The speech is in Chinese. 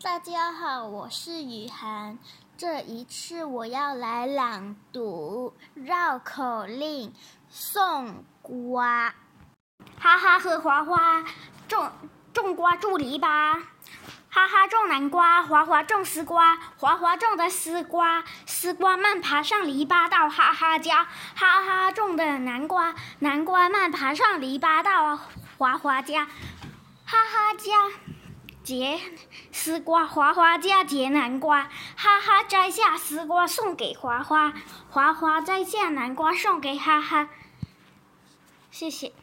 大家好，我是雨涵。这一次我要来朗读绕口令：送瓜。哈哈和华花，种种瓜住篱笆。哈哈种南瓜，华华种丝瓜，华华种的丝瓜，丝瓜慢爬上篱笆到哈哈家。哈哈种的南瓜，南瓜慢爬上篱笆到华华家。哈哈家。结丝瓜，花花家结南瓜，哈哈摘下丝瓜送给花花，花花摘下南瓜送给哈哈。谢谢。